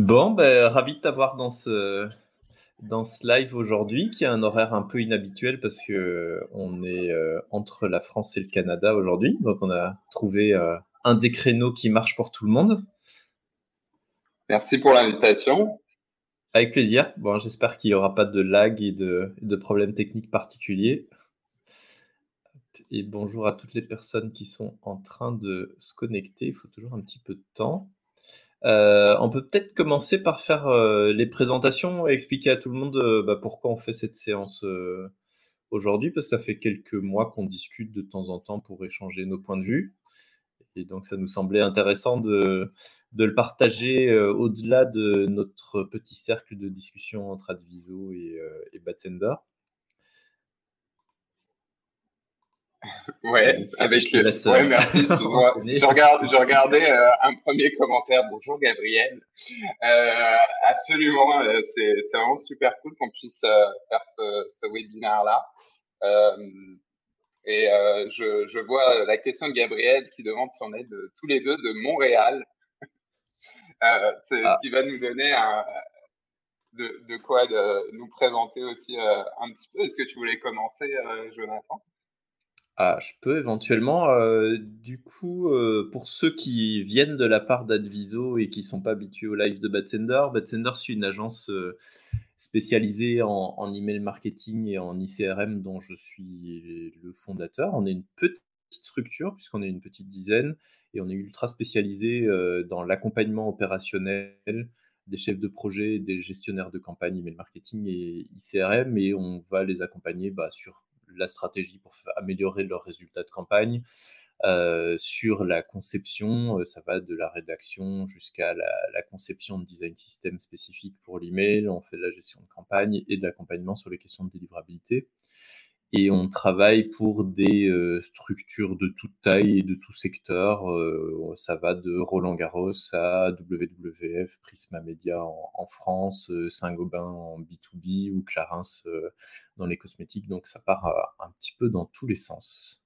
Bon, ben, ravi de t'avoir dans ce, dans ce live aujourd'hui, qui a un horaire un peu inhabituel parce que on est euh, entre la France et le Canada aujourd'hui. Donc, on a trouvé euh, un des créneaux qui marche pour tout le monde. Merci pour l'invitation. Avec plaisir. Bon, j'espère qu'il n'y aura pas de lag et de, de problèmes techniques particuliers. Et bonjour à toutes les personnes qui sont en train de se connecter. Il faut toujours un petit peu de temps. Euh, on peut peut-être commencer par faire euh, les présentations et expliquer à tout le monde euh, bah, pourquoi on fait cette séance aujourd'hui, parce que ça fait quelques mois qu'on discute de temps en temps pour échanger nos points de vue. Et donc ça nous semblait intéressant de, le partager au-delà de notre petit cercle de discussion entre Adviso et, et Batsender. Ouais, avec. Ouais, merci. je, regarde, je regardais euh, un premier commentaire. Bonjour Gabriel. Euh, absolument, euh, c'est vraiment super cool qu'on puisse euh, faire ce, ce webinaire là. et je, je vois la question de Gabriel qui demande si on est de, tous les deux de Montréal. c'est ah. ce qui va nous donner un, de, de quoi de nous présenter aussi un petit peu. Est-ce que tu voulais commencer, Jonathan? Ah, je peux éventuellement. Euh, du coup, euh, pour ceux qui viennent de la part d'Adviso et qui sont pas habitués au live de Batsender, Batsender c'est une agence euh, spécialisée en, email marketing et en ICRM dont je suis le fondateur. On est une petite structure puisqu'on est une petite dizaine et on est ultra spécialisé dans l'accompagnement opérationnel des chefs de projet, des gestionnaires de campagne email marketing et ICRM et on va les accompagner bah, sur la stratégie pour améliorer leurs résultats de campagne. Euh, sur la conception, euh, ça va de la rédaction jusqu'à la, conception de design system spécifique pour l'email. On fait de la gestion de campagne et de l'accompagnement sur les questions de délivrabilité. Et on travaille pour des euh, structures de toute taille et de tout secteur. ça va de Roland Garros à WWF, Prisma Media en, France, Saint-Gobain en B2B ou Clarins dans les cosmétiques. Donc ça part un petit peu dans tous les sens.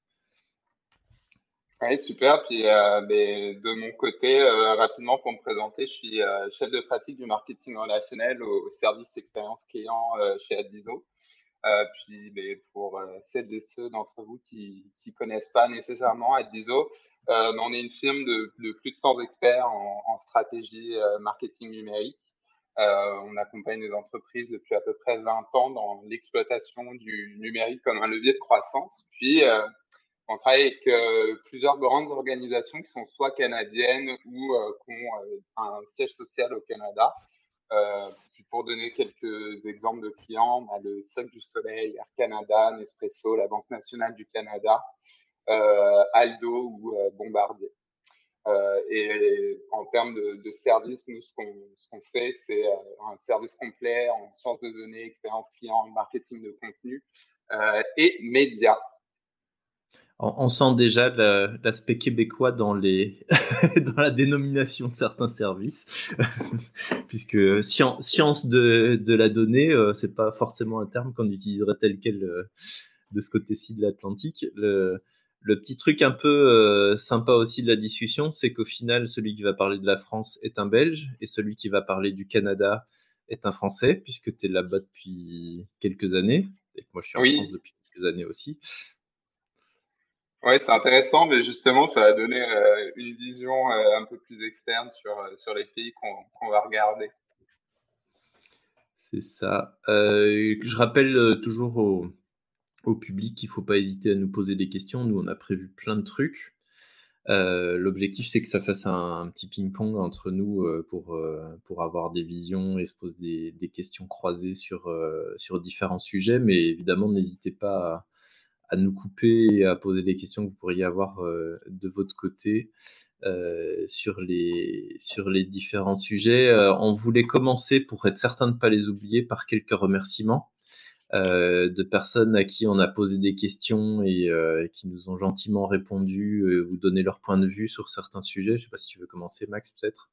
Oui, super. Puis de mon côté, rapidement pour me présenter, je suis chef de pratique du marketing relationnel au, service expérience client chez Adviso. Euh, puis mais pour euh, celles et ceux d'entre vous qui ne connaissent pas nécessairement Adviso, euh, on est une firme de, plus de 100 experts en, en stratégie marketing numérique. On accompagne les entreprises depuis à peu près 20 ans dans l'exploitation du numérique comme un levier de croissance. Puis, on travaille avec plusieurs grandes organisations qui sont soit canadiennes ou qui ont un siège social au Canada. Pour donner quelques exemples de clients, le Soc du Soleil, Air Canada, Nespresso, la Banque nationale du Canada, euh, Aldo ou euh, Bombardier. Euh, et en termes de, de services, nous, ce qu'on fait, c'est un service complet en sciences de données, expérience client, marketing de contenu et médias on, sent déjà l'aspect québécois dans, les dans la dénomination de certains services, puisque science de, de la donnée, euh, c'est pas forcément un terme qu'on utiliserait tel quel euh, de ce côté-ci de l'Atlantique. Le, le, petit truc un peu euh, sympa aussi de la discussion, c'est qu'au final, celui qui va parler de la France est un Belge et celui qui va parler du Canada est un Français, puisque tu es là-bas depuis quelques années, et que moi je suis en France depuis quelques années aussi. Oui, c'est intéressant, mais justement, ça va donner euh, une vision euh, un peu plus externe sur, euh, les pays qu'on va regarder. C'est ça. je rappelle toujours au, public qu'il ne faut pas hésiter à nous poser des questions. Nous, on a prévu plein de trucs. Euh, l'objectif, c'est que ça fasse un, petit ping-pong entre nous euh, pour, euh, pour avoir des visions et se poser des, questions croisées sur, sur différents sujets. Mais évidemment, n'hésitez pas à, nous couper et à poser des questions que vous pourriez avoir de votre côté sur, les, sur les différents sujets. on voulait commencer, pour être certain de ne pas les oublier, par quelques remerciements. Euh, de personnes à qui on a posé des questions et euh, qui nous ont gentiment répondu euh, ou donné leur point de vue sur certains sujets. Je ne sais pas si tu veux commencer, Max, peut-être?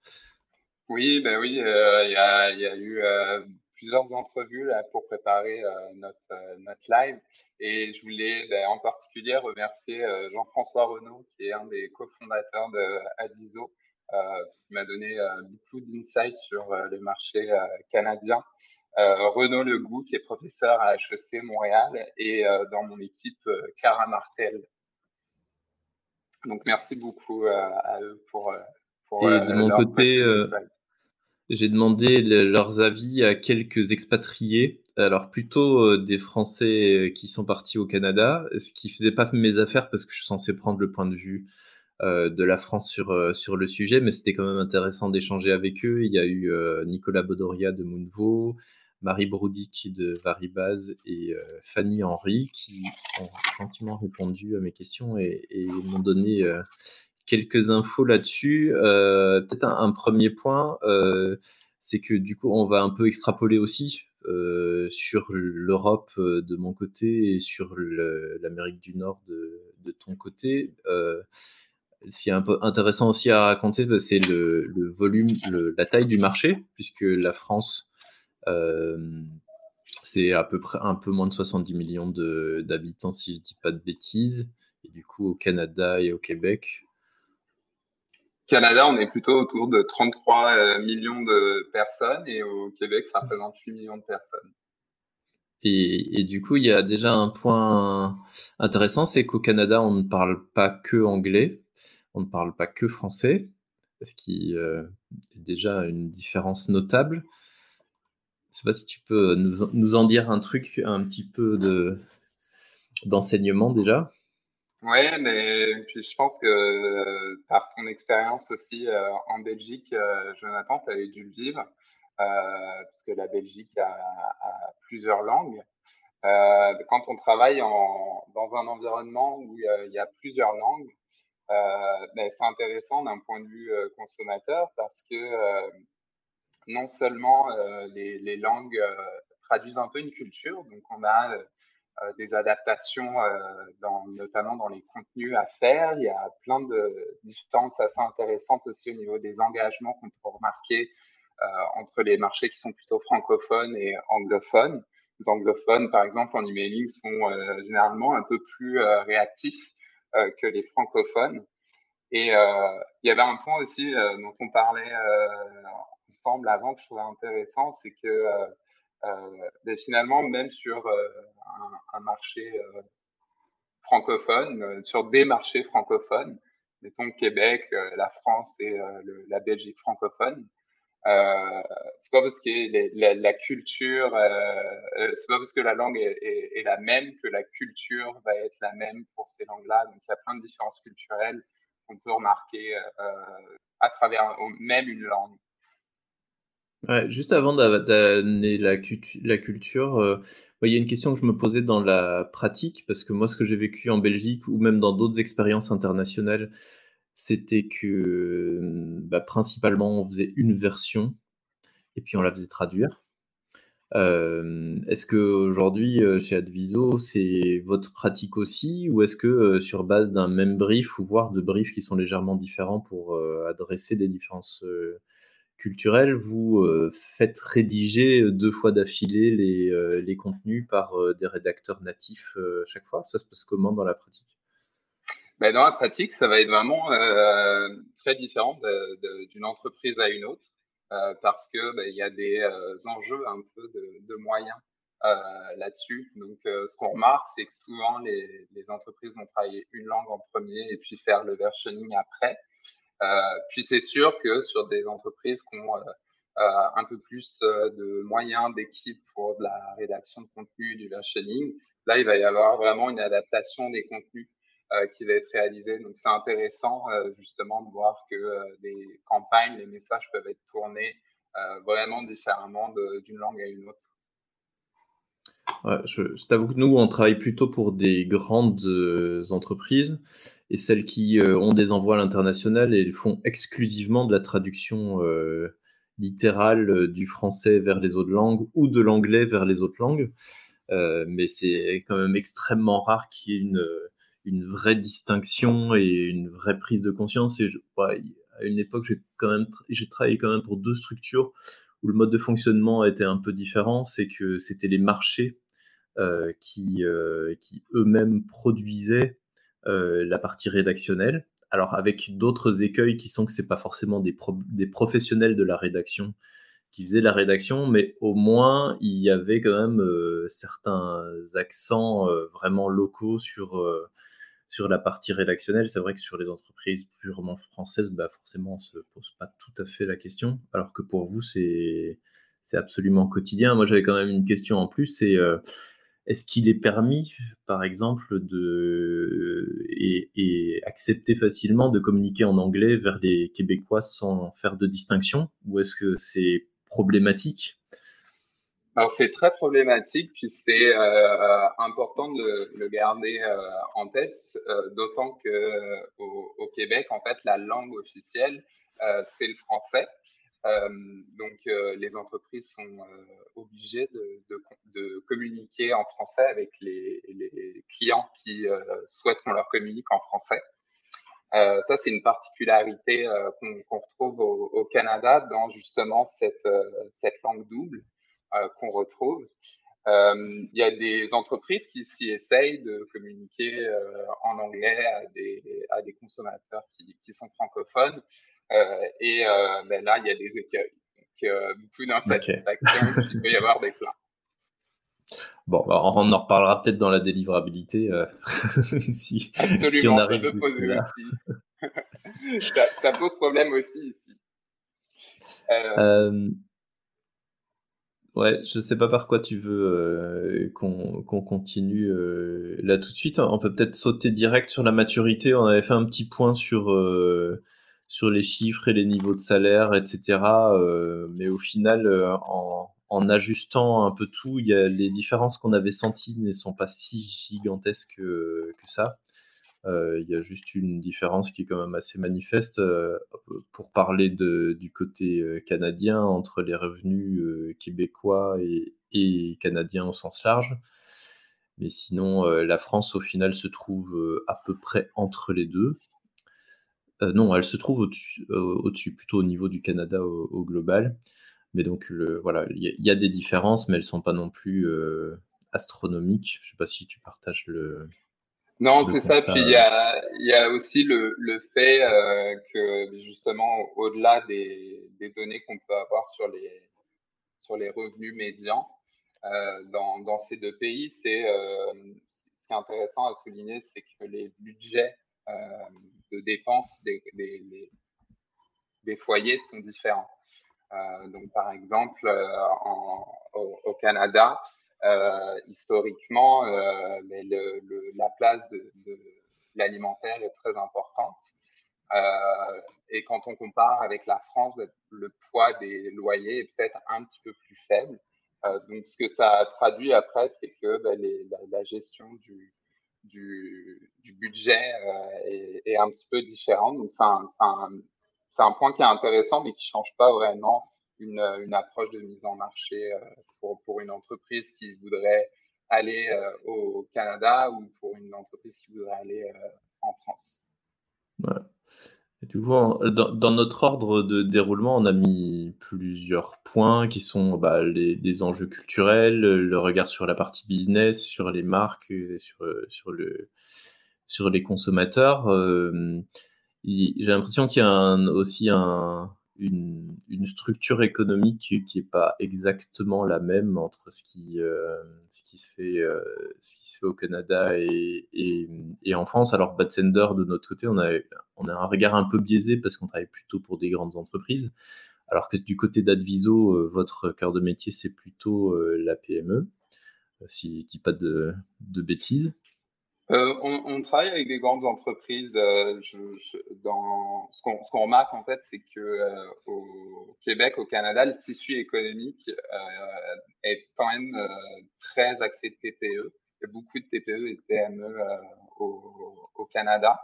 Oui, ben oui, il y, a, eu plusieurs entrevues là, pour préparer notre, notre live. Et je voulais ben, en particulier remercier Jean-François Renaud, qui est un des cofondateurs de Adviso, qui m'a donné beaucoup d'insights sur les marchés canadiens. Euh, Renaud Legout, qui est professeur à HEC Montréal, et euh, dans mon équipe, euh, Clara Martel. Donc, merci beaucoup à eux pour. pour et de mon côté, j'ai demandé leurs avis à quelques expatriés, alors plutôt des Français qui sont partis au Canada, ce qui faisait pas mes affaires parce que je suis censé prendre le point de vue de la France sur, sur le sujet, mais c'était quand même intéressant d'échanger avec eux. Il y a eu Nicolas Bodoria de Moonvo, Marie Broudic de Varibaz et euh, Fanny Henry qui ont gentiment répondu à mes questions et, m'ont donné euh, quelques infos là-dessus. Euh, peut-être un, premier point, c'est que du coup, on va un peu extrapoler aussi sur l'Europe de mon côté et sur l'Amérique du Nord de, ton côté. Ce qui est un peu intéressant aussi à raconter, bah, c'est le, volume, la taille du marché, puisque la France euh, c'est à peu près un peu moins de 70 millions d'habitants, si je dis pas de bêtises. Et du coup, au Canada et au Québec. Canada, on est plutôt autour de 33 euh, millions de personnes et au Québec, ça représente 8 millions de personnes. Et, du coup, il y a déjà un point intéressant, c'est qu'au Canada, on ne parle pas que anglais, on ne parle pas que français, ce qui euh, est déjà une différence notable. Je sais pas si tu peux nous, en dire un truc, un petit peu de d'enseignement déjà. Oui, mais puis je pense que euh, par ton expérience aussi euh, en Belgique, euh, Jonathan, tu avais dû le vivre, parce que la Belgique a, plusieurs langues. quand on travaille dans un environnement où il y a plusieurs langues, ben, c'est intéressant d'un point de vue consommateur parce que non seulement les, langues traduisent un peu une culture, donc on a des adaptations, dans, notamment dans les contenus à faire. Il y a plein de différences assez intéressantes aussi au niveau des engagements qu'on peut remarquer entre les marchés qui sont plutôt francophones et anglophones. Les anglophones, par exemple, en emailing, sont généralement un peu plus réactifs que les francophones. Et il y avait un point aussi dont on parlait semble avant que je trouvais intéressant, c'est que euh, euh, ben, finalement, même sur euh, un, marché francophone, sur des marchés francophones, mettons Québec, la France et la Belgique francophone, euh, c'est pas parce que la, culture, c'est pas parce que la langue est, la même que la culture va être la même pour ces langues-là. Donc il y a plein de différences culturelles qu'on peut remarquer à travers même une langue juste avant d'amener la, culture, euh, il y a une question que je me posais dans la pratique, parce que moi, ce que j'ai vécu en Belgique ou même dans d'autres expériences internationales, c'était que bah, principalement, on faisait une version et puis on la faisait traduire. Euh, est-ce que aujourd'hui euh, chez Adviso, c'est votre pratique aussi, ou est-ce que sur base d'un même brief ou voire de briefs qui sont légèrement différents pour adresser des différences culturel, vous euh, faites rédiger euh, deux fois d'affilée les, euh, les, contenus par des rédacteurs natifs chaque fois? Ça se passe comment dans la pratique? Ben Dans la pratique, ça va être vraiment très différent d'une entreprise à une autre parce que ben, il y a des enjeux un peu de, de moyens là-dessus. Donc, ce qu'on remarque, c'est que souvent les, les, entreprises vont travailler une langue en premier et puis faire le versioning après. Euh, puis c'est sûr que sur des entreprises qui ont euh, un peu plus de moyens d'équipe pour de la rédaction de contenu, du versioning. Là, il va y avoir vraiment une adaptation des contenus qui va être réalisée. Donc, c'est intéressant justement de voir que les campagnes, les messages peuvent être tournés vraiment différemment d'une langue à une autre. Je, t'avoue que nous, on travaille plutôt pour des grandes euh, entreprises et celles qui euh, ont des envois à l'international et font exclusivement de la traduction euh, littérale du français vers les autres langues ou de l'anglais vers les autres langues. mais c'est quand même extrêmement rare qu'il y ait une, vraie distinction et une vraie prise de conscience. À une époque, j'ai quand même, j'ai travaillé quand même pour deux structures où le mode de fonctionnement était un peu différent. C'est que c'était les marchés qui, euh, qui eux-mêmes produisaient euh, la partie rédactionnelle. Alors avec d'autres écueils qui sont que c'est pas forcément des, professionnels de la rédaction qui faisaient la rédaction, mais au moins il y avait quand même certains accents vraiment locaux sur sur la partie rédactionnelle. C'est vrai que sur les entreprises purement françaises, bah forcément on se pose pas tout à fait la question, alors que pour vous c'est c'est absolument quotidien. Moi j'avais quand même une question en plus, c'est est-ce qu'il est permis, par exemple, de et, accepter facilement de communiquer en anglais vers les Québécois sans faire de distinction, ou est-ce que c'est problématique? Alors c'est très problématique, puis c'est euh, important de le garder euh, en tête, euh, d'autant que au, Québec, en fait, la langue officielle, c'est le français. Donc, les entreprises sont obligées de, communiquer en français avec les, clients qui souhaitent qu'on leur communique en français. Ça, c'est une particularité qu'on retrouve au, Canada dans justement cette, langue double qu'on retrouve. Il y a des entreprises qui s'y essayent de communiquer en anglais à des, consommateurs qui sont francophones. Euh, et euh, ben là, il y a des écueils. Donc, euh, beaucoup d'insatisfaction, il peut y avoir des plans. Bon, bah, on en reparlera peut-être dans la délivrabilité si, si, on arrive ça peut poser aussi. ça, ça, pose problème aussi ici. Euh... Ouais, je sais pas par quoi tu veux qu'on continue là tout de suite. On peut peut-être sauter direct sur la maturité. On avait fait un petit point sur sur les chiffres et les niveaux de salaire, etc. Euh, mais au final, euh, en, ajustant un peu tout, y a, les différences qu'on avait senties ne sont pas si gigantesques que, ça. Euh, il y a juste une différence qui est quand même assez manifeste pour parler du côté canadien entre les revenus québécois et, et, canadiens au sens large. Mais sinon, la France, au final, se trouve à peu près entre les deux. Euh, non, elle se trouve au-dessus, euh, plutôt au niveau du Canada au, global. Mais donc, voilà, il y, a des différences, mais elles ne sont pas non plus euh, astronomiques. Je ne sais pas si tu partages le. Non, c'est ça. Puis il y a, aussi le, fait que justement, au-delà des, données qu'on peut avoir sur les, sur les revenus médians dans, ces deux pays, c'est ce qui est intéressant à souligner, c'est que les budgets de dépenses des, foyers sont différents. Euh, donc, par exemple, euh, au, Canada, euh, historiquement, le, la place de, l'alimentaire est très importante. et quand on compare avec la France, le poids des loyers est peut-être un petit peu plus faible. donc, ce que ça traduit après, c'est que ben, la, gestion du, du, du budget euh, est, un petit peu différent. Donc, c'est un, un, un, point qui est intéressant, mais qui change pas vraiment une, une approche de mise en marché euh, pour, pour une entreprise qui voudrait aller euh, au Canada ou pour une entreprise qui voudrait aller en France. Ouais. Du coup, dans, notre ordre de déroulement, on a mis plusieurs points qui sont bah, les, enjeux culturels, le regard sur la partie business, sur les marques, sur, sur, le, sur les consommateurs. Euh, j'ai l'impression qu'il y a aussi un, une, structure économique qui n'est pas exactement la même entre ce qui, euh, ce qui, se, fait, euh, ce qui se fait au Canada et, en France. Alors, Batsender, de notre côté, on a, on a un regard un peu biaisé parce qu'on travaille plutôt pour des grandes entreprises. alors que du côté d'Adviso, votre cœur de métier, c'est plutôt la PME, si je dis pas de, bêtises. On, travaille avec des grandes entreprises. dans, ce qu'on remarque en fait, c'est que au Québec, au Canada, le tissu économique est quand même très axé TPE. Il y a beaucoup de TPE et de PME au, Canada.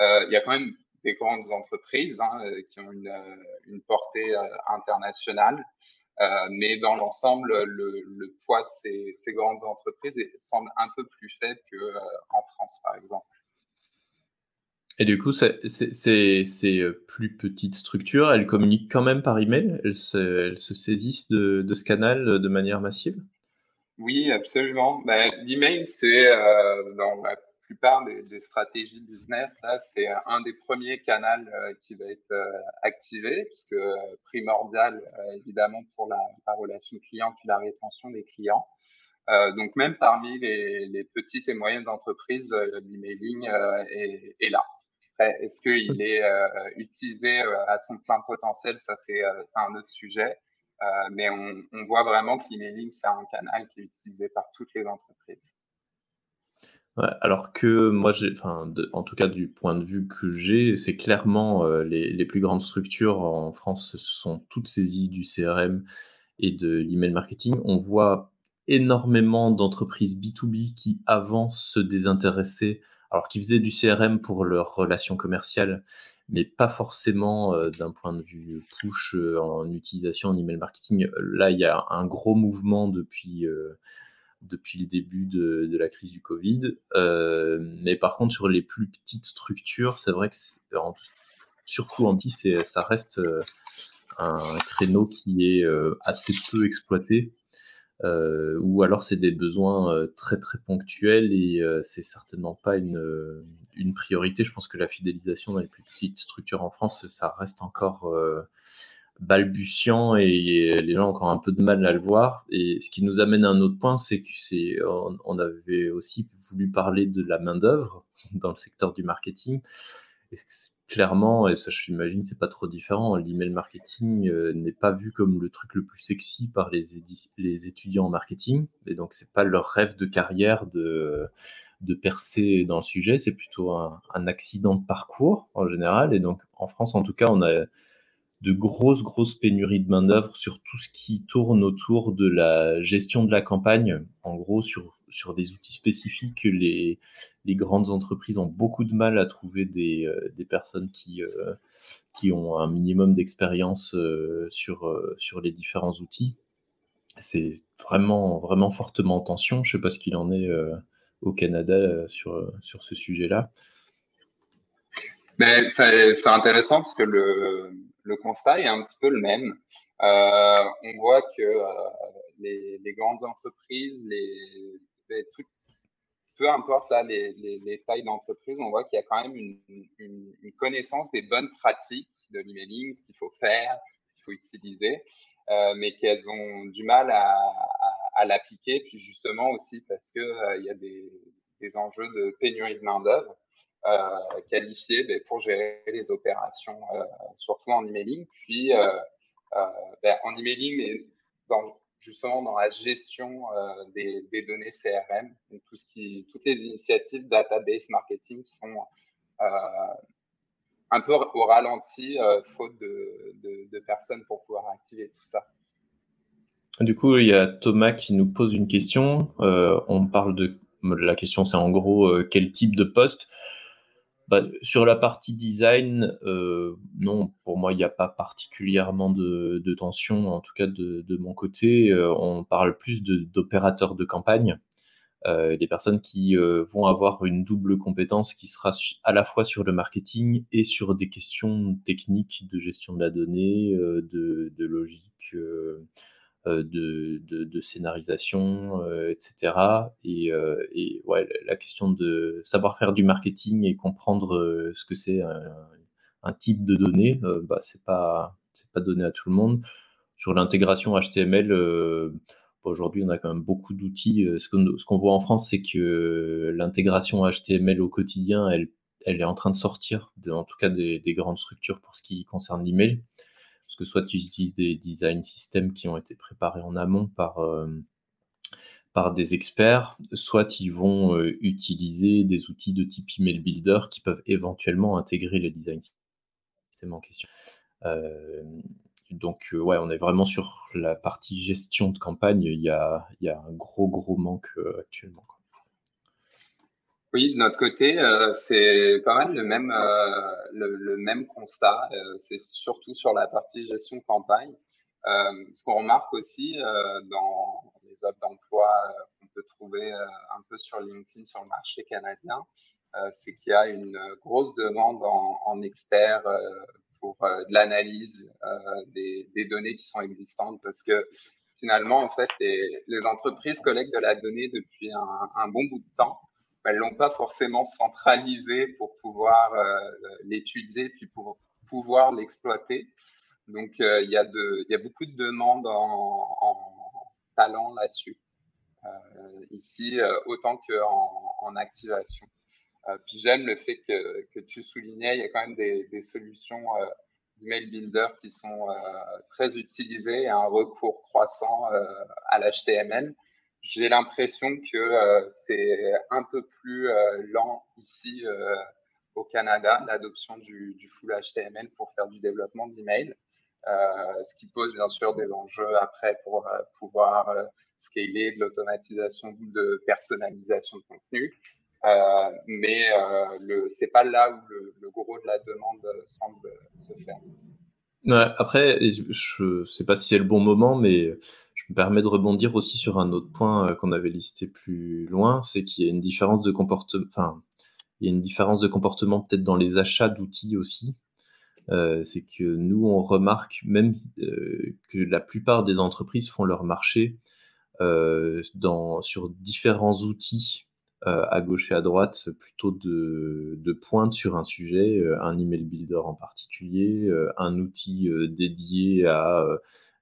il y a quand même des grandes entreprises hein, euh, qui ont une, euh, portée euh, mais dans l'ensemble, le, le, poids de ces, ces, grandes entreprises semble un peu plus faible qu'en France, par exemple. Et du coup, ces plus petites structures, elles communiquent quand même par email? Elles se, elles se saisissent de, de, ce canal de manière massive? Oui, absolument. Ben, L'email, c'est euh, dans la plupart des, stratégies business, là, c'est un des premiers canaux euh, qui va être euh, activé, puisque euh, primordial évidemment pour la, relation client puis la rétention des clients. donc même parmi les, petites et moyennes entreprises, l'emailing est, là. Est-ce qu'il est, utilisé à son plein potentiel? Ça, c'est un autre sujet. mais on voit vraiment que l'emailing, c'est un canal qui est utilisé par toutes les entreprises alors que moi, j'ai, enfin, en tout cas du point de vue que j'ai, c'est clairement euh, les, plus grandes structures en France se sont toutes saisies du CRM et de l'email marketing. On voit énormément d'entreprises B2B qui avant se désintéressaient, alors qui faisaient du CRM pour leurs relations commerciales, mais pas forcément euh, d'un point de vue push euh, en utilisation en email marketing. Là, il y a un gros mouvement depuis depuis le début de, la crise du Covid. Euh, mais par contre, sur les plus petites structures, c'est vrai que surtout en petit, ça reste euh, un créneau qui est euh, assez peu exploité. ou alors c'est des besoins très très ponctuels et c'est certainement pas une, une priorité. Je pense que la fidélisation dans les plus petites structures en France, ça reste encore balbutiant et les gens ont encore un peu de mal à le voir. Et ce qui nous amène à un autre point, c'est que c'est, on, avait aussi voulu parler de la main d'œuvre dans le secteur du marketing. Et clairement, et ça j'imagine c'est pas trop différent, l'email marketing euh, n'est pas vu comme le truc le plus sexy par les, les étudiants en marketing. Et donc c'est pas leur rêve de carrière de de percer dans le sujet, c'est plutôt un, un accident de parcours en général. Et donc en France en tout cas, on a de grosses, grosses pénuries de main-d'œuvre sur tout ce qui tourne autour de la gestion de la campagne. En gros, sur, sur des outils spécifiques, les, les grandes entreprises ont beaucoup de mal à trouver des, euh, des personnes qui, euh, qui ont un minimum d'expérience euh, sur, sur les différents outils. C'est vraiment, vraiment fortement en tension. Je ne sais pas ce qu'il en est au Canada sur, sur ce sujet-là. Mais c'est intéressant parce que le, le constat est un petit peu le même. Euh, on voit que euh, les, grandes entreprises, les, peu importe les, les, tailles d'entreprise, on voit qu'il y a quand même une, connaissance des bonnes pratiques de l'emailing, ce qu'il faut faire, ce qu'il faut utiliser, euh, mais qu'elles ont du mal à, l'appliquer, puis justement aussi parce qu'il il y a des, des enjeux de pénurie de main-d'œuvre. Euh, qualifiés ben, pour gérer les opérations, euh, surtout en emailing. Puis euh, ben, en emailing, mais justement dans la gestion des, données CRM. Donc tout ce qui, toutes les initiatives database marketing sont un peu au ralenti, faute de, personnes pour pouvoir activer tout ça. Du coup, il y a Thomas qui nous pose une question. On parle de la question, c'est en gros quel type de poste? Bah, sur la partie design, euh, non, pour moi, il n'y a pas particulièrement de, tension, en tout cas de, mon côté. Euh, on parle plus d'opérateurs de, campagne, euh, des personnes qui vont avoir une double compétence qui sera à la fois sur le marketing et sur des questions techniques de gestion de la donnée, de, logique euh, de, scénarisation, euh, etc. Et, euh, et, ouais, la question de savoir faire du marketing et comprendre ce que c'est un, type de données, bah, c'est pas pas donné à tout le monde. Sur l'intégration HTML, aujourd'hui, on a quand même beaucoup d'outils. Ce qu'on voit en France, c'est que l'intégration HTML au quotidien, elle, elle est en train de sortir, en tout cas des, des, grandes structures pour ce qui concerne l'email parce que soit tu utilises des design systems qui ont été préparés en amont par, par des experts, soit ils vont utiliser des outils de type email builder qui peuvent éventuellement intégrer les design systems en question. donc ouais, on est vraiment sur la partie gestion de campagne, il y a, il y a un gros gros manque actuellement. Oui, de notre côté, euh, c'est pas mal le même, euh, le, même constat. Euh, c'est surtout sur la partie gestion campagne. ce qu'on remarque aussi dans les offres d'emploi qu'on peut trouver un peu sur LinkedIn sur le marché canadien, c'est qu'il y a une grosse demande en, en experts pour de l'analyse des, des, données qui sont existantes parce que finalement, en fait, les, les entreprises collectent de la donnée depuis un, un bon bout de temps elles l'ont pas forcément centralisé pour pouvoir euh, l'étudier puis pour pouvoir l'exploiter. Donc euh, il y a beaucoup de demandes en, en talent là-dessus. Euh, ici autant qu'en en activation. puis j'aime le fait que, tu soulignais, il y a quand même des, solutions d'email builder qui sont très utilisées et un recours croissant à l'HTML j'ai l'impression que euh, c'est un peu plus euh, lent ici euh, au Canada, l'adoption du, full HTML pour faire du développement d'email, ce qui pose bien sûr des enjeux après pour pouvoir scaler de l'automatisation de personnalisation de contenu. Mais le c'est pas là où le, gros de la demande semble se faire. Après, je sais pas si c'est le bon moment, mais me permet de rebondir aussi sur un autre point euh, qu'on avait listé plus loin, c'est qu'il y a une différence de comportement, enfin, il y a une différence de comportement peut-être dans les achats d'outils aussi. Euh, c'est que nous, on remarque même euh, que la plupart des entreprises font leur marché sur différents outils à gauche et à droite, plutôt de, de pointe sur un sujet, un email builder en particulier, un outil dédié à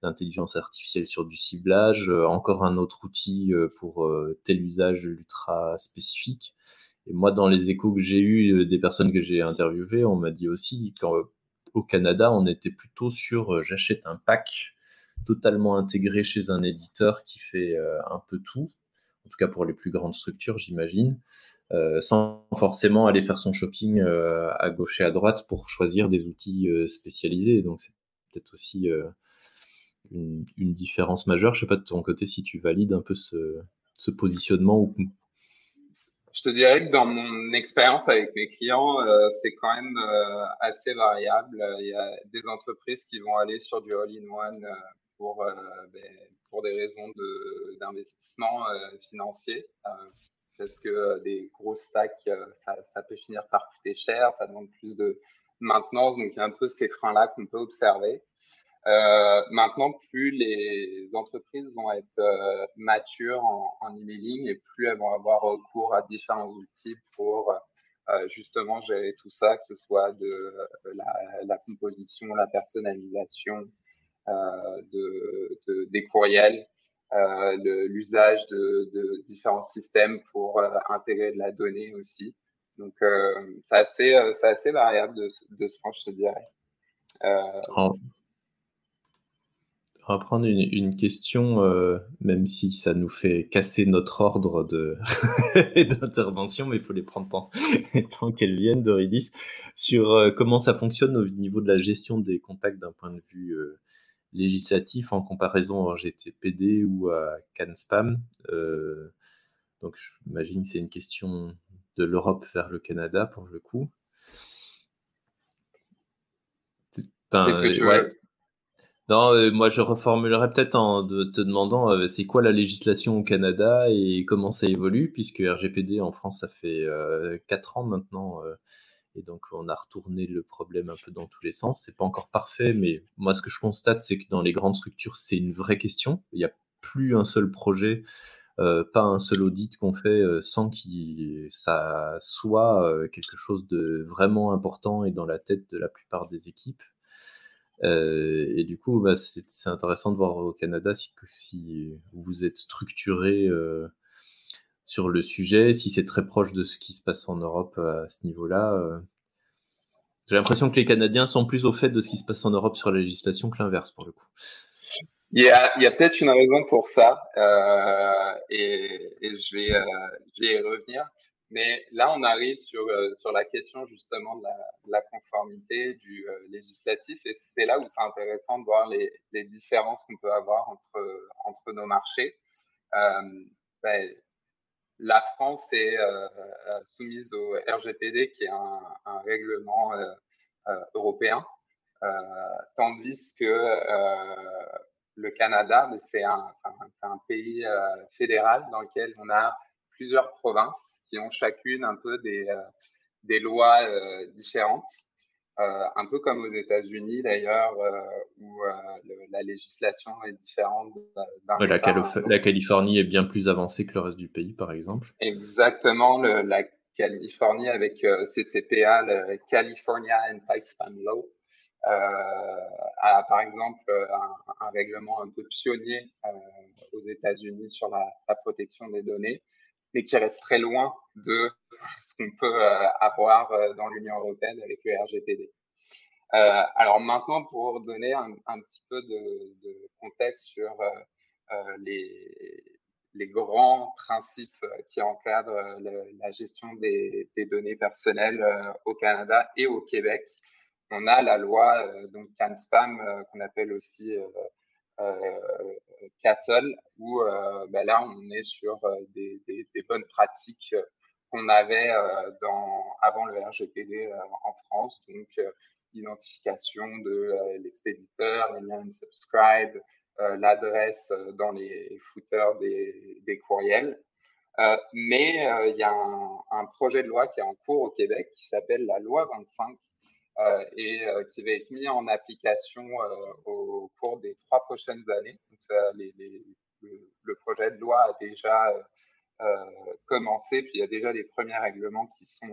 l'intelligence artificielle sur du ciblage, euh, encore un autre outil euh, pour euh, tel usage ultra spécifique. Et moi, dans les échos que j'ai eus des personnes que j'ai interviewées, on m'a dit aussi qu'au Canada, on était plutôt sur j'achète un pack totalement intégré chez un éditeur qui fait un peu tout, en tout cas pour les plus grandes structures, j'imagine, sans forcément aller faire son shopping à gauche et à droite pour choisir des outils spécialisés. Donc c'est peut-être aussi une, différence majeure. Je sais pas de ton côté si tu valides un peu ce, ce positionnement ou je te dirais que dans mon expérience avec mes clients, euh, c'est quand même euh, assez variable. Il y a des entreprises qui vont aller sur du all-in-one euh, pour, ben, pour des raisons d'investissement financier, parce que des gros stacks, ça, ça, peut finir par coûter cher, ça demande plus de maintenance, donc il y a un peu ces freins-là qu'on peut observer. Euh, maintenant, plus les entreprises vont être euh, matures en, en, emailing et plus elles vont avoir recours à différents outils pour euh, justement gérer tout ça, que ce soit de la, la composition, la personnalisation de, de, des courriels, l'usage de, de, différents systèmes pour intégrer de la donnée aussi. Donc, c'est assez, assez variable de, ce que je te dirais. Euh, on va prendre une, question, euh, même si ça nous fait casser notre ordre d'intervention, mais il faut les prendre tant, tant qu'elles viennent, Doridis, sur euh, comment ça fonctionne au niveau de la gestion des contacts d'un point de vue euh, législatif en comparaison au RGTPD ou à CanSpam. donc j'imagine que c'est une question de l'Europe vers le Canada pour le coup. ouais. Non, euh, moi je reformulerais peut-être en te demandant euh, c'est quoi la législation au Canada et comment ça évolue, puisque RGPD en France ça fait euh, 4 ans maintenant, euh, et donc on a retourné le problème un peu dans tous les sens. C'est pas encore parfait, mais moi ce que je constate c'est que dans les grandes structures c'est une vraie question. Il n'y a plus un seul projet, pas un seul audit qu'on fait sans que ça soit quelque chose de vraiment important et dans la tête de la plupart des équipes. Euh, et du coup, bah, c'est intéressant de voir au Canada si, vous êtes structuré euh, sur le sujet, si c'est très proche de ce qui se passe en Europe à ce niveau-là. Euh. J'ai l'impression que les Canadiens sont plus au fait de ce qui se passe en Europe sur la législation que l'inverse, pour le coup. Il y a, peut-être une raison pour ça, euh, et, je, vais, euh, je, vais, y revenir. Mais là, on arrive sur, euh, sur la question justement de la, conformité du euh, législatif, et c'est là où c'est intéressant de voir les, les différences qu'on peut avoir entre, entre nos marchés. Ben, la France est soumise au RGPD, qui est un, un règlement européen, tandis que le Canada, c'est un, un, pays euh, fédéral dans lequel on a plusieurs provinces qui ont chacune un peu des, euh, des lois euh, différentes. un peu comme aux États-Unis d'ailleurs, où la législation est différente la, la, Californie est bien plus avancée que le reste du pays, par exemple. Exactement, la Californie avec CCPA, le California Anti-Spam Law, euh, à, par exemple, un, un, règlement un peu pionnier euh, aux États-Unis sur la, la, protection des données, mais qui reste très loin de ce qu'on peut euh, avoir dans l'Union européenne avec le RGPD. Euh, alors maintenant, pour donner un, petit peu de, contexte sur euh, les, grands principes qui encadrent la gestion des, données personnelles au Canada et au Québec, on a la loi euh, donc CanSpam euh, qu'on appelle aussi euh, Castle, où ben là on est sur des, des, bonnes pratiques qu'on avait avant le RGPD en France, donc identification de l'expéditeur, les liens subscribe, l'adresse dans les footers des, courriels. Euh, mais il y a un, projet de loi qui est en cours au Québec qui s'appelle la loi 25 euh, et euh, qui va être mis en application euh, au cours des trois prochaines années. Donc, le, projet de loi a déjà commencé, puis il y a déjà des premiers règlements qui sont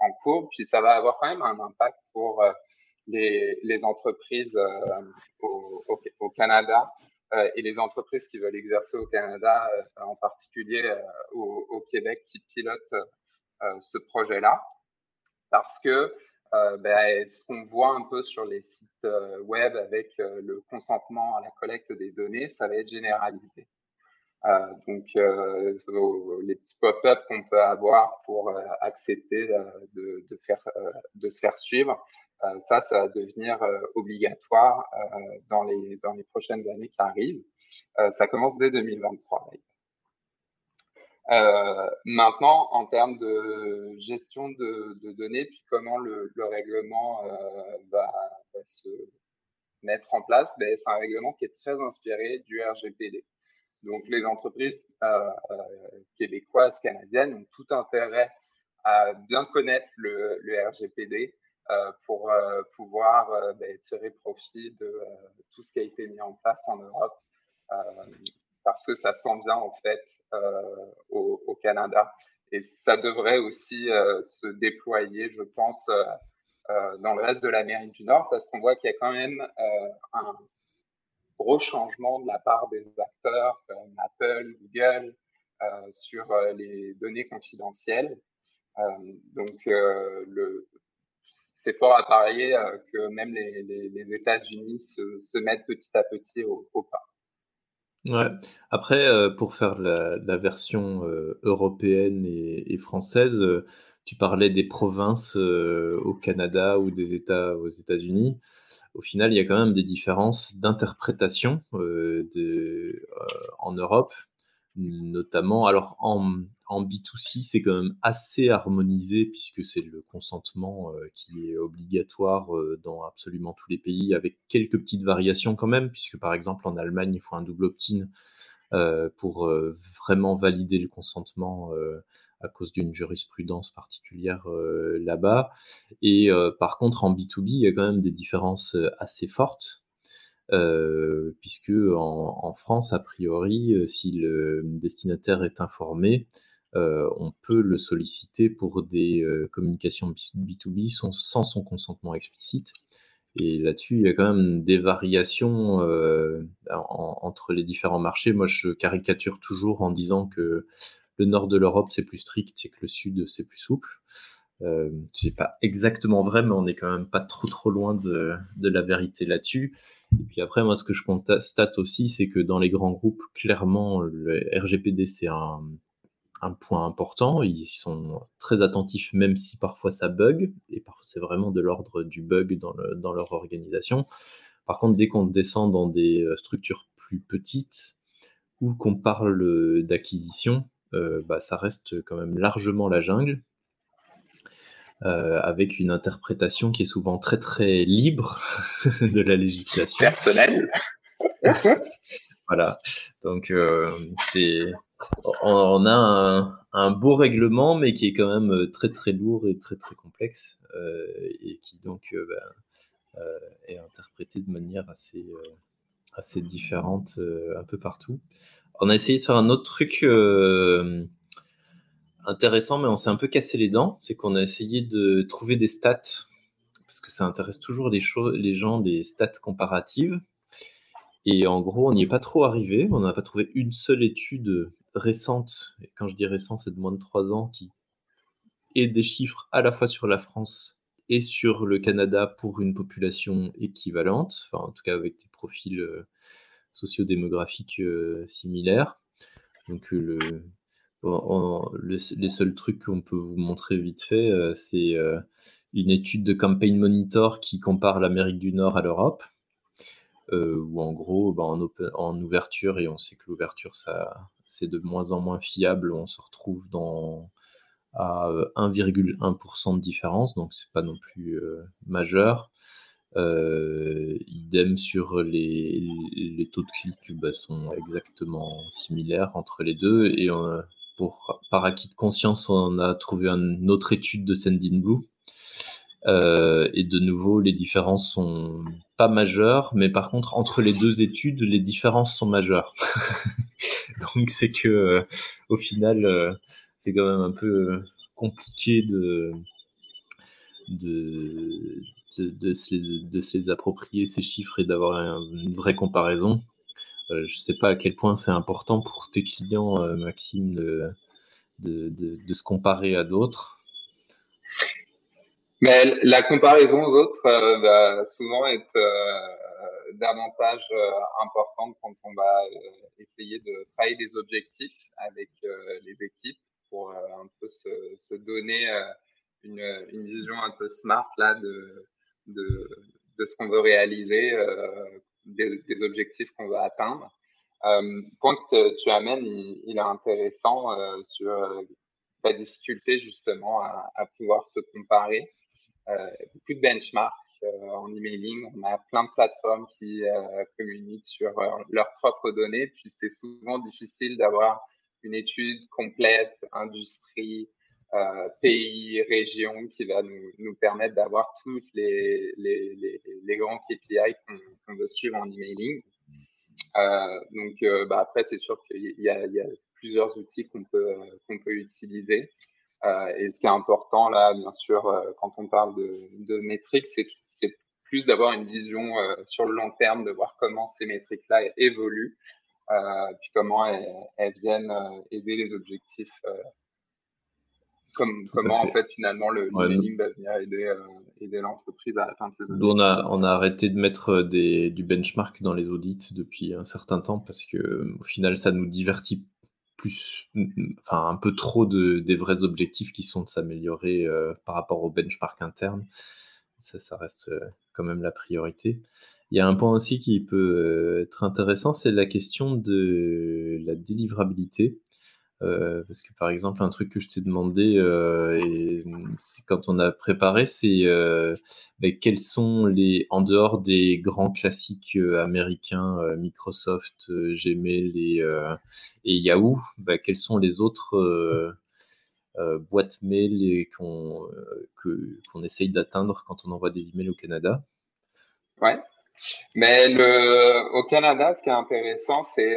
en cours, puis ça va avoir quand même un impact pour les, entreprises au, Canada euh, et les entreprises qui veulent exercer au Canada, euh, en particulier au, au, Québec, qui pilotent ce projet-là, parce que euh, ben, ce qu'on voit un peu sur les sites euh, web avec euh, le consentement à la collecte des données, ça va être généralisé. donc, les petits pop-up qu'on peut avoir pour accepter de, faire, de se faire suivre, ça, ça va devenir obligatoire dans, les, dans les prochaines années qui arrivent. ça commence dès 2023. Euh, maintenant, en termes de gestion de, de données, puis comment le, le règlement euh, va, va, se mettre en place, ben, c'est un règlement qui est très inspiré du RGPD. Donc, les entreprises euh, euh, québécoises, canadiennes ont tout intérêt à bien connaître le, le RGPD euh, pour pouvoir ben, tirer profit de tout ce qui a été mis en place en Europe parce que ça sent bien en fait euh, au, Canada. Et ça devrait aussi euh, se déployer, je pense, euh, dans le reste de l'Amérique du Nord, parce qu'on voit qu'il y a quand même un gros changement de la part des acteurs comme Apple, Google, sur les données confidentielles. donc, c'est fort à parier que même les, États-Unis se, mettent petit à petit au pas. Ouais. Après, euh, pour faire la, version euh, européenne et, française, euh, tu parlais des provinces au Canada ou des États aux États-Unis. Au final, il y a quand même des différences d'interprétation en Europe notamment. Alors en, en B2C, c'est quand même assez harmonisé puisque c'est le consentement euh, qui est obligatoire euh, dans absolument tous les pays, avec quelques petites variations quand même, puisque par exemple en Allemagne, il faut un double opt-in euh, pour vraiment valider le consentement à cause d'une jurisprudence particulière là-bas. Et par contre, en B2B, il y a quand même des différences assez fortes. Euh, puisque en, France, a priori, euh, si le destinataire est informé, euh, on peut le solliciter pour des communications B2B sans, son consentement explicite. Et là-dessus, il y a quand même des variations en, entre les différents marchés. Moi, je caricature toujours en disant que le nord de l'Europe, c'est plus strict et que le sud, c'est plus souple. Euh, c'est pas exactement vrai, mais on est quand même pas trop trop loin de la vérité là-dessus. Et puis après, moi, ce que je constate aussi, c'est que dans les grands groupes, clairement, le RGPD, c'est un, point important. Ils sont très attentifs, même si parfois ça bug, et parfois c'est vraiment de l'ordre du bug dans, le, dans leur organisation. Par contre, dès qu'on descend dans des euh, structures plus petites ou qu'on parle d'acquisition, euh, bah, ça reste quand même largement la jungle. Euh, avec une interprétation qui est souvent très très libre de la législation. Personnelle. voilà. Donc euh, c'est on, a un, un, beau règlement, mais qui est quand même très très lourd et très très complexe euh, et qui donc euh, euh, est interprété de manière assez assez différente un peu partout. On a essayé de faire un autre truc intéressant, mais on s'est un peu cassé les dents. C'est qu'on a essayé de trouver des stats, parce que ça intéresse toujours les, gens, des stats comparatives. Et en gros, on n'y est pas trop arrivé. On n'a pas trouvé une seule étude récente, et quand je dis récente, c'est de moins de trois ans, qui ait des chiffres à la fois sur la France et sur le Canada pour une population équivalente, enfin en tout cas avec des profils euh, sociodémographiques euh, similaires. Donc euh, le, les seuls trucs qu'on peut vous montrer vite fait, euh, c'est euh, une étude de Campaign Monitor qui compare l'Amérique du Nord à l'Europe. Euh, où en gros, bah, en, ouverture, et on sait que l'ouverture, c'est de moins en moins fiable, on se retrouve dans à 1,1% de différence, donc c'est pas non plus majeur. idem sur les, les taux de clic bah, sont exactement similaires entre les deux, et pour, par acquis de conscience, on a trouvé une autre étude de Sendinblue. Euh, et de nouveau, les différences sont pas majeures, mais par contre, entre les deux études, les différences sont majeures. Donc, c'est que, euh, au final, euh, c'est quand même un peu compliqué de, de, de, de se les approprier, ces chiffres, et d'avoir une vraie comparaison. Euh, je ne sais pas à quel point c'est important pour tes clients, euh, Maxime, de, de, se comparer à d'autres. Mais la comparaison aux autres euh, va souvent être davantage importante quand on va essayer de travailler des objectifs avec les équipes pour un peu se, donner une, une, vision un peu smart là de, de, de ce qu'on veut réaliser des, objectifs qu'on va atteindre. Euh, point que tu amènes, il, est intéressant euh, sur euh, la difficulté justement à, pouvoir se comparer. Euh, beaucoup de benchmarks euh, en emailing, on a plein de plateformes qui communiquent sur leurs propres données, puis c'est souvent difficile d'avoir une étude complète, industrie, euh, pays, région, qui va nous, permettre d'avoir tous les, grands KPI qu'on veut suivre en emailing. Euh, donc, euh, bah, après, c'est sûr qu'il y, a plusieurs outils qu'on peut, utiliser. Euh, et ce qui est important là, bien sûr, quand on parle de, métriques, c'est plus d'avoir une vision sur le long terme, de voir comment ces métriques-là évoluent, puis comment elles viennent aider les objectifs comment en fait finalement le, va venir aider, euh, aider l'entreprise à atteindre ses objectifs. On a, on a arrêté de mettre euh, des, du benchmark dans les audits depuis un certain temps parce que au final ça nous divertit plus, enfin un peu trop de, des vrais objectifs qui sont de s'améliorer euh, par rapport au benchmark interne. Ça, ça reste quand même la priorité. Il y a un point aussi qui peut être intéressant, c'est la question de la délivrabilité. Euh, parce que par exemple, un truc que je t'ai demandé euh, quand on a préparé, c'est euh, ben, quels sont les, en dehors des grands classiques américains, Microsoft, Gmail et, et Yahoo, ben, quels sont les autres boîtes mail qu'on qu'on essaye d'atteindre quand on envoie des emails au Canada? Ouais. Mais le, au Canada, ce qui est intéressant, c'est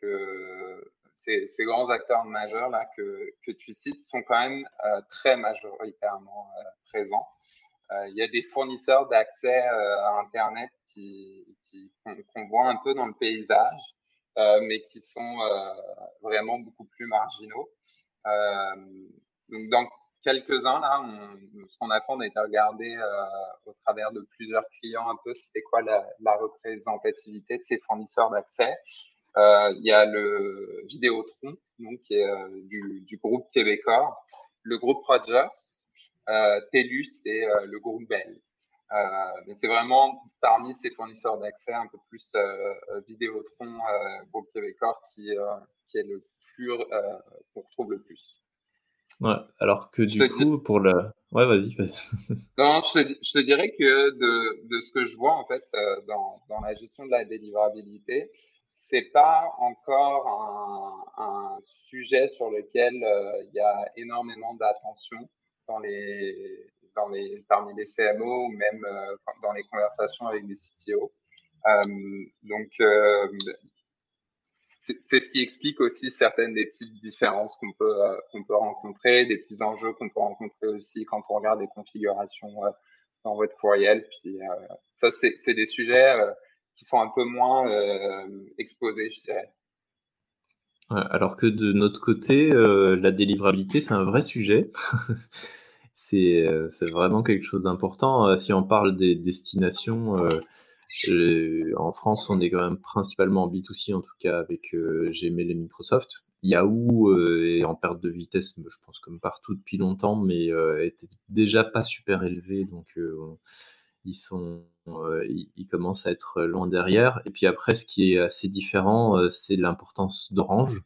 que ces, grands acteurs majeurs là que, tu cites sont quand même euh, très majoritairement euh, présents. Euh, il y a des fournisseurs d'accès à Internet qui, qu'on voit un peu dans le paysage, mais qui sont vraiment beaucoup plus marginaux. donc dans quelques-uns là. ce qu'on a fait, on a été regardé au travers de plusieurs clients un peu, c'était quoi la, représentativité de ces fournisseurs d'accès. Il y a le Vidéotron, donc qui est du, du, groupe québécois, le groupe Rogers, TELUS et le groupe Bell. Euh, c'est vraiment parmi ces fournisseurs d'accès un peu plus euh, euh Vidéotron, euh, groupe québécois, qui, qui est le plus qu'on retrouve le plus. Ouais, alors que du coup, pour le. Ouais, vas-y. non, je te, je te, dirais que de, de, ce que je vois, en fait, dans, dans la gestion de la délivrabilité, c'est pas encore un, un, sujet sur lequel il y a énormément d'attention dans les, dans les, parmi les CMO ou même euh, dans les conversations avec des CTO. Euh, donc, euh, c'est ce qui explique aussi certaines des petites différences qu'on peut, qu'on peut rencontrer, des petits enjeux qu'on peut rencontrer aussi quand on regarde les configurations dans votre courriel. Puis ça, c'est des sujets qui sont un peu moins exposés, je dirais. Alors que de notre côté, la délivrabilité, c'est un vrai sujet. Euh, c'est vraiment quelque chose d'important. Euh, si on parle des destinations, euh, en France, on est quand même principalement en B2C, en tout cas avec Gmail et Microsoft. Yahoo est en perte de vitesse, je pense comme partout depuis longtemps, mais était déjà pas super élevé, donc ils sont, ils, commencent à être loin derrière. Et puis après, ce qui est assez différent, c'est l'importance d'Orange.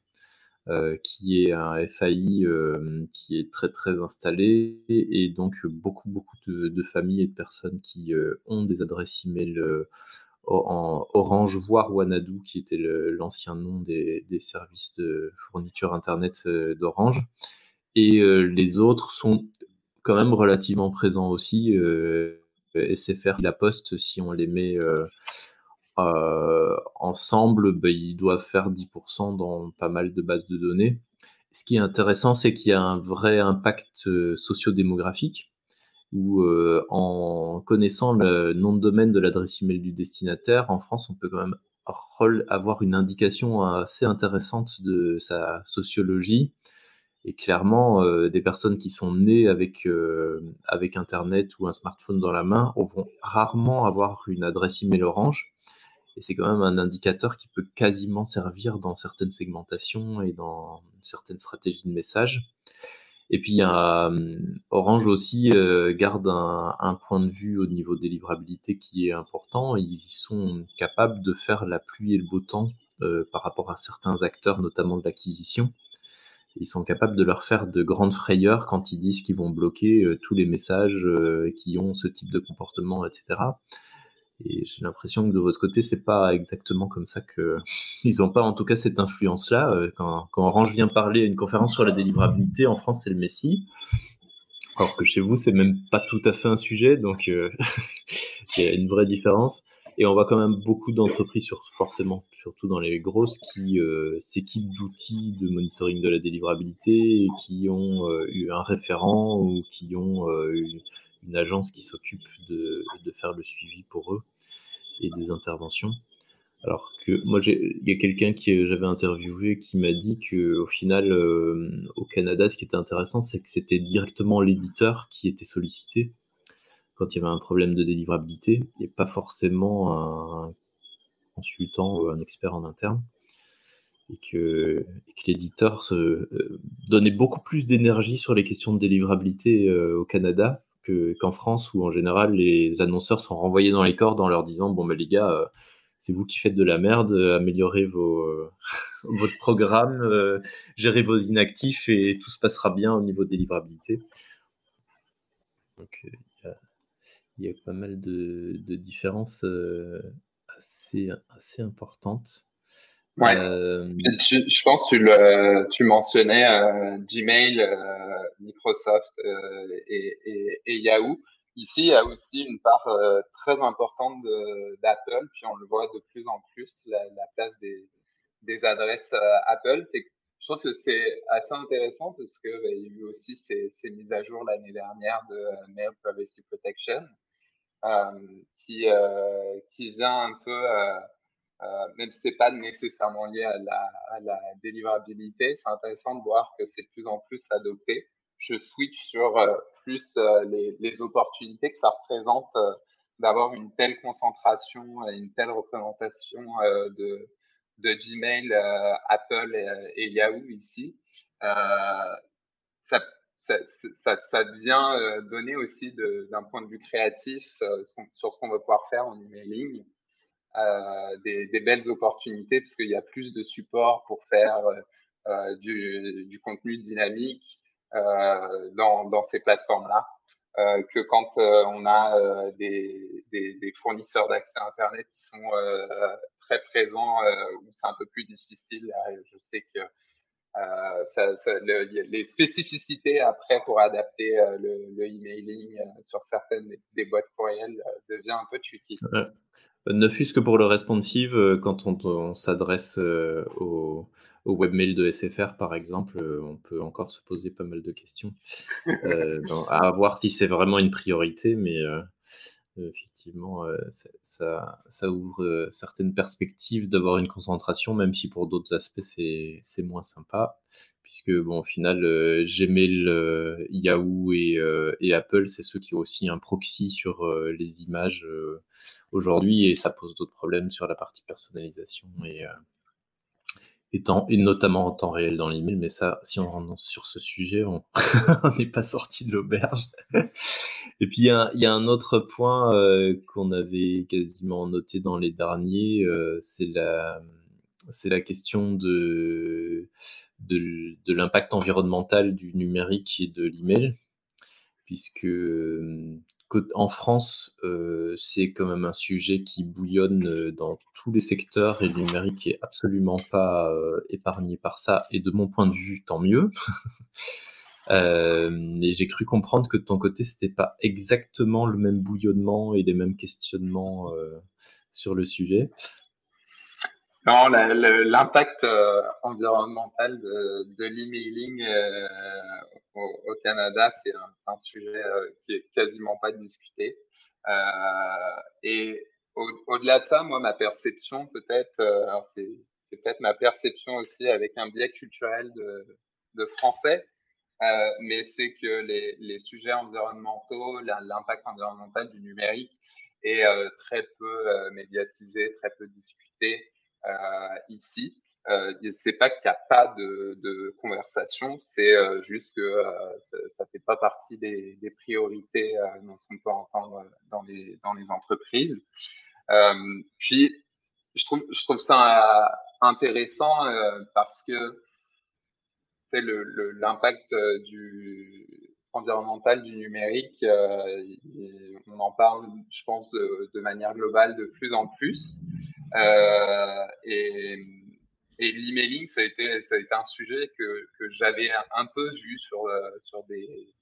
Euh, qui est un FAI euh, qui est très très installé et donc beaucoup beaucoup de, familles et de personnes qui euh, ont des adresses email en Orange, voire Wanadu, qui était l'ancien nom des, services de fourniture Internet d'Orange. Et les autres sont quand même relativement présents aussi. SFR, La Poste, si on les met euh, ensemble, bah, ils doivent faire 10% dans pas mal de bases de données. Ce qui est intéressant, c'est qu'il y a un vrai impact euh, sociodémographique où euh, en connaissant le nom de domaine de l'adresse email du destinataire, en France, on peut quand même avoir une indication assez intéressante de sa sociologie. Et clairement, des personnes qui sont nées avec, avec Internet ou un smartphone dans la main vont rarement avoir une adresse email orange. Et c'est quand même un indicateur qui peut quasiment servir dans certaines segmentations et dans certaines stratégies de message. Et puis, hum, Orange aussi euh, garde un, point de vue au niveau des livrabilités qui est important. Ils sont capables de faire la pluie et le beau temps euh, par rapport à certains acteurs, notamment de l'acquisition. Ils sont capables de leur faire de grandes frayeurs quand ils disent qu'ils vont bloquer euh, tous les messages qui ont ce type de comportement, etc. Et j'ai l'impression que de votre côté, c'est pas exactement comme ça que ils n'ont pas, en tout cas, cette influence-là. Euh, quand, quand, Orange vient parler à une conférence sur la délivrabilité, en France, c'est le Messi. Alors que chez vous, c'est même pas tout à fait un sujet, donc euh, il y a une vraie différence. Et on voit quand même beaucoup d'entreprises, forcément, surtout dans les grosses, qui euh, s'équipent d'outils de monitoring de la délivrabilité, qui ont eu un référent ou qui ont eu une agence qui s'occupe de, faire le suivi pour eux et des interventions. Alors que moi, il y a quelqu'un qui j'avais interviewé qui m'a dit que au final, euh, au Canada, ce qui était intéressant, c'est que c'était directement l'éditeur qui était sollicité quand il y avait un problème de délivrabilité, et pas forcément un consultant ou un expert en interne. Et que, l'éditeur euh, donnait beaucoup plus d'énergie sur les questions de délivrabilité euh, au Canada qu'en France, où en général les annonceurs sont renvoyés dans les cordes en leur disant Bon, ben les gars, euh, c'est vous qui faites de la merde, améliorez vos, votre programme, gérez vos inactifs et tout se passera bien au niveau de délivrabilité. Donc, il y, a pas mal de, de différences assez, assez importantes. Ouais. Euh, je pense que tu, le, tu mentionnais euh, Gmail, euh, Microsoft et, et, et, Yahoo. Ici, il y a aussi une part très importante d'Apple, puis on le voit de plus en plus, la, la place des, des adresses Apple. Je trouve que c'est assez intéressant parce que bah, il y a eu aussi ces, ces mises à jour l'année dernière de Mail Privacy Protection qui, qui vient un peu euh, même si c'est pas nécessairement lié à la, délivrabilité, c'est intéressant de voir que c'est de plus en plus adopté je switch sur plus les, opportunités que ça représente d'avoir une telle concentration, une telle représentation de, de Gmail, Apple et, Yahoo ici. ça ça, vient euh, donner aussi d'un point de vue créatif euh, sur ce qu'on va pouvoir faire en emailing. Euh, des, belles opportunités parce qu'il y a plus de support pour faire euh, du, contenu dynamique dans, ces plateformes-là que quand on a des, des, des, fournisseurs d'accès Internet qui sont très présents où c'est un peu plus difficile. Je sais que euh, ça, les spécificités après pour adapter euh, le, emailing euh, sur certaines des boîtes courriels devient un peu tricky. Ne fût-ce que pour le responsive, quand on, s'adresse au, webmail de SFR, par exemple, on peut encore se poser pas mal de questions. à voir si c'est vraiment une priorité, mais effectivement, ça, ça, ouvre certaines perspectives d'avoir une concentration, même si pour d'autres aspects, c'est moins sympa. Puisque, bon, au final, Gmail, Yahoo et, Apple, c'est ceux qui ont aussi un proxy sur les images aujourd'hui, et ça pose d'autres problèmes sur la partie personnalisation et, notamment en temps réel dans l'email. Mais ça, si on rentre sur ce sujet, on n'est pas sorti de l'auberge. et puis, il y, a, un autre point euh, qu'on avait quasiment noté dans les derniers, euh, c'est la, question de, de l'impact environnemental du numérique et de l'email, puisque en France, euh, c'est quand même un sujet qui bouillonne euh, dans tous les secteurs et le numérique est absolument pas euh, épargné par ça. Et de mon point de vue, tant mieux. mais j'ai cru comprendre que de ton côté, c'était pas exactement le même bouillonnement et les mêmes questionnements sur le sujet. Non, l'impact euh, environnemental de, l'emailing euh, au, Canada, c'est un, sujet euh, qui est quasiment pas discuté. et au-delà de ça, moi, ma perception, peut-être, c'est peut-être ma perception aussi avec un biais culturel de, français, mais c'est que les, sujets environnementaux, l'impact environnemental du numérique est très peu médiatisé, très peu discuté. Euh, ici. Euh, c'est pas qu'il n'y a pas de, conversation, c'est euh, juste que ça, ne fait pas partie des, des priorités ce qu'on peut entendre dans les entreprises. puis je trouve ça intéressant parce que l'impact environnemental du numérique, on en parle, je pense, de, manière globale de plus en plus. Euh, et, l'emailing, ça a été, un sujet que, j'avais un, peu vu sur, euh, des.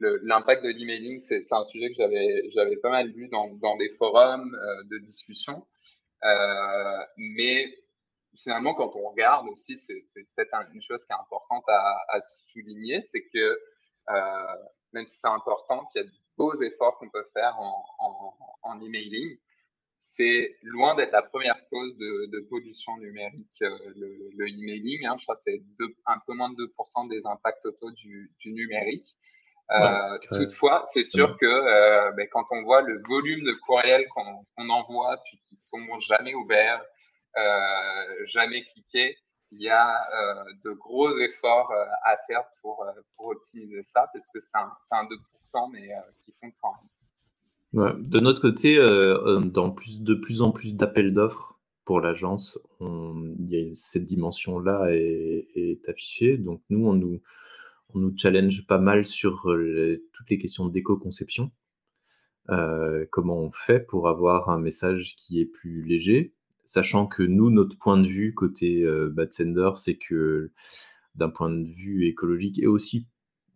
L'impact de l'emailing, c'est un sujet que j'avais, pas mal vu dans, des forums euh, de discussion. Mais finalement, quand on regarde aussi, c'est peut-être une chose qui est importante à, souligner, c'est que même si c'est important, qu'il y a de beaux efforts qu'on peut faire en emailing, c'est loin d'être la première cause de, de pollution numérique, euh, le, le emailing. Hein, je crois que c'est un peu moins de 2% des impacts totaux du, du numérique. Euh, toutefois, c'est sûr que euh, ben, quand on voit le volume de courriels qu'on envoie puis qui sont jamais ouverts, jamais cliqués, il y a de gros efforts à faire pour, pour optimiser ça parce que c'est un, un 2% mais qui font quand même. De notre côté, euh, euh, de plus en plus d'appels d'offres pour l'agence, cette dimension-là est, affichée. Donc nous, on nous, on nous challenge pas mal sur euh, toutes les questions d'éco-conception. comment on fait pour avoir un message qui est plus léger, sachant que nous, notre point de vue côté Bad Sender, c'est que d'un point de vue écologique et aussi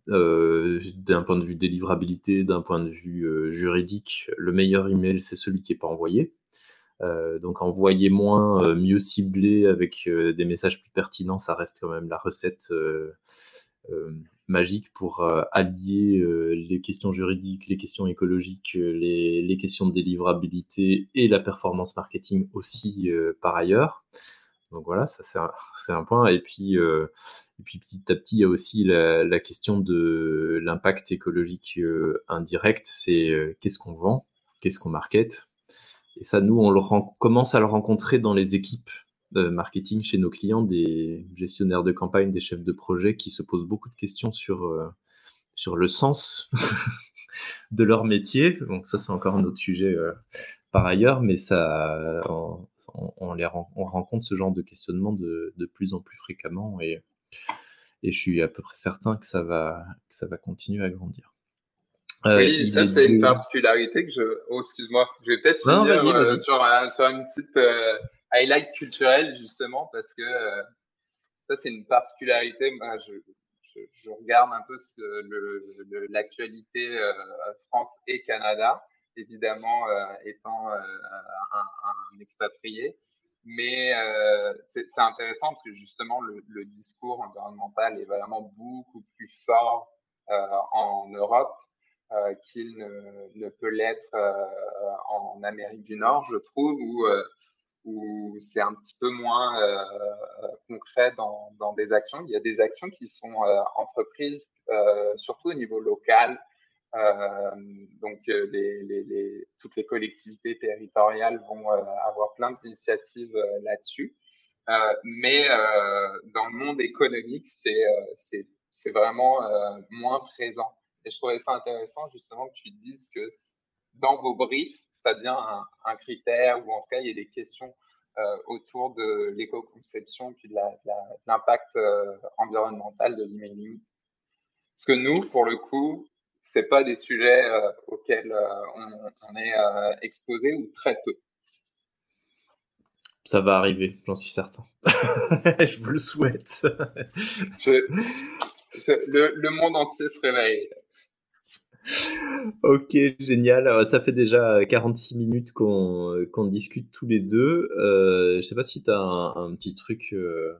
euh, d'un point de vue délivrabilité, d'un point de vue euh, juridique, le meilleur email, c'est celui qui n'est pas envoyé. Euh, donc envoyer moins, mieux ciblé avec des messages plus pertinents, ça reste quand même la recette magique pour allier les questions juridiques, les questions écologiques, les, questions de délivrabilité et la performance marketing aussi par ailleurs. Donc voilà, ça c'est un, point. Et puis, et puis petit à petit, il y a aussi la, question de l'impact écologique indirect. C'est qu'est-ce qu'on vend, qu'est-ce qu'on market? Et ça, nous, on le commence à le rencontrer dans les équipes marketing chez nos clients, des gestionnaires de campagne, des chefs de projet qui se posent beaucoup de questions sur, euh, sur le sens de leur métier. Donc ça, c'est encore un autre sujet euh, par ailleurs, mais ça, on, les on rencontre ce genre de questionnement de, de plus en plus fréquemment et, et je suis à peu près certain que ça va, que ça va continuer à grandir. Euh, oui, ça c'est une particularité que je. Oh, excuse-moi, je vais peut-être finir sur, sur, une petite highlight culturel justement parce que euh, ça c'est une particularité. Moi, je, je, je, regarde un peu l'actualité euh, France et Canada, évidemment euh, étant un, un, expatrié. Mais c'est intéressant parce que justement le, discours environnemental est vraiment beaucoup plus fort en Europe qu'il ne, peut l'être en Amérique du Nord, je trouve, où c'est un petit peu moins euh, euh, concret dans, des actions. Il y a des actions qui sont euh, entreprises, surtout au niveau local. Donc, toutes les collectivités territoriales vont avoir plein d'initiatives là-dessus. mais dans le monde économique, c'est vraiment moins présent. Et je trouvais ça intéressant justement que tu dises que dans vos briefs, ça devient un, critère ou en tout cas il y a des questions autour de l'éco-conception puis de l'impact environnemental de l'emailing. Parce que nous, pour le coup, c'est pas des sujets euh, auxquels on, est exposé ou très peu. Ça va arriver, j'en suis certain. je vous le souhaite. le, monde entier se réveille ok, génial. Ça fait déjà 46 minutes qu'on discute tous les deux. Euh, je sais pas si tu as un, petit truc euh,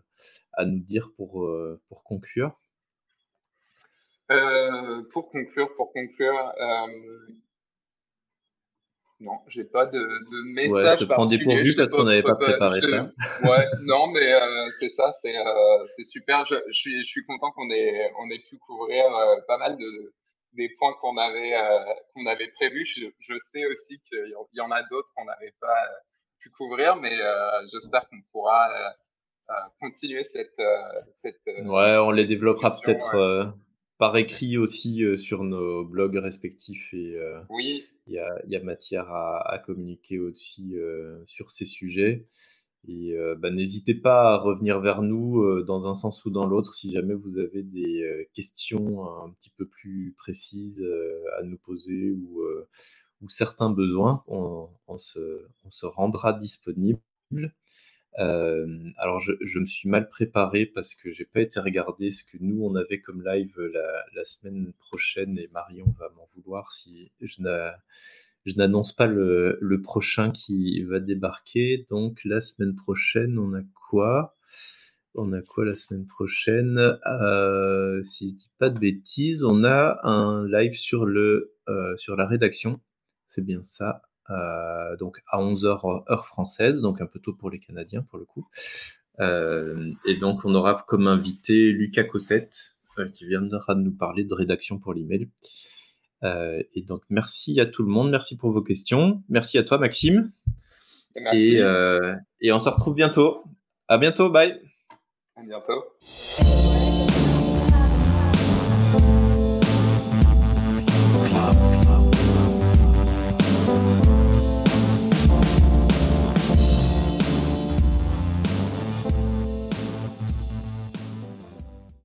à nous dire pour, euh, pour conclure. Euh, pour conclure, pour conclure, non, j'ai pas de, de message. Ouais, te prends dépourvu parce qu'on n'avait pas préparé ça. Ouais, non, mais c'est ça, c'est super. Je, je, suis, je suis content qu'on ait, on ait pu couvrir pas mal de, des points qu'on avait euh, qu'on avait prévus. Je, je, sais aussi qu'il y en a d'autres qu'on n'avait pas euh, pu couvrir, mais euh, j'espère qu'on pourra continuer cette, cette ouais, on les développera peut-être par écrit aussi sur nos blogs respectifs et oui. il y a, y a matière à, à communiquer aussi sur ces sujets. Et euh, bah, n'hésitez pas à revenir vers nous euh, dans un sens ou dans l'autre si jamais vous avez des euh, questions un petit peu plus précises à nous poser ou, ou certains besoins. On, on, se, on, se, rendra disponible. Alors je, me suis mal préparé parce que j'ai pas été regarder ce que nous on avait comme live la, la semaine prochaine et Marion va m'en vouloir si je n'annonce pas le, le, prochain qui va débarquer. Donc la semaine prochaine, on a quoi? On a quoi la semaine prochaine? Euh, Si je dis pas de bêtises, on a un live sur le euh, sur la rédaction. C'est bien ça. Euh, donc à 11h heure française, donc un peu tôt pour les Canadiens pour le coup. Euh, et donc on aura comme invité Lucas Cossette euh, qui viendra nous parler de rédaction pour l'email. Et donc, merci à tout le monde. Merci pour vos questions. Merci à toi, Maxime. Et, et on se retrouve bientôt. À bientôt. Bye. À bientôt.